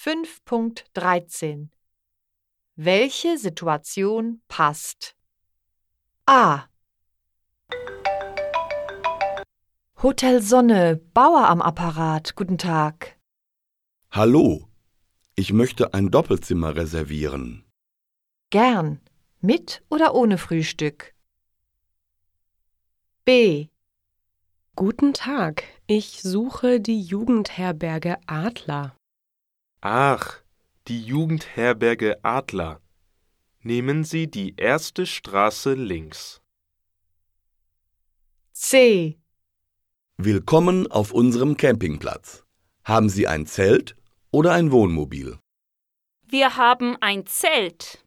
5.13 Welche Situation passt? A. Hotel Sonne, Bauer am Apparat. Guten Tag. Hallo, ich möchte ein Doppelzimmer reservieren. Gern. Mit oder ohne Frühstück? B. Guten Tag, ich suche die Jugendherberge Adler. Ach, die Jugendherberge Adler. Nehmen Sie die erste Straße links. C. Willkommen auf unserem Campingplatz. Haben Sie ein Zelt oder ein Wohnmobil? Wir haben ein Zelt.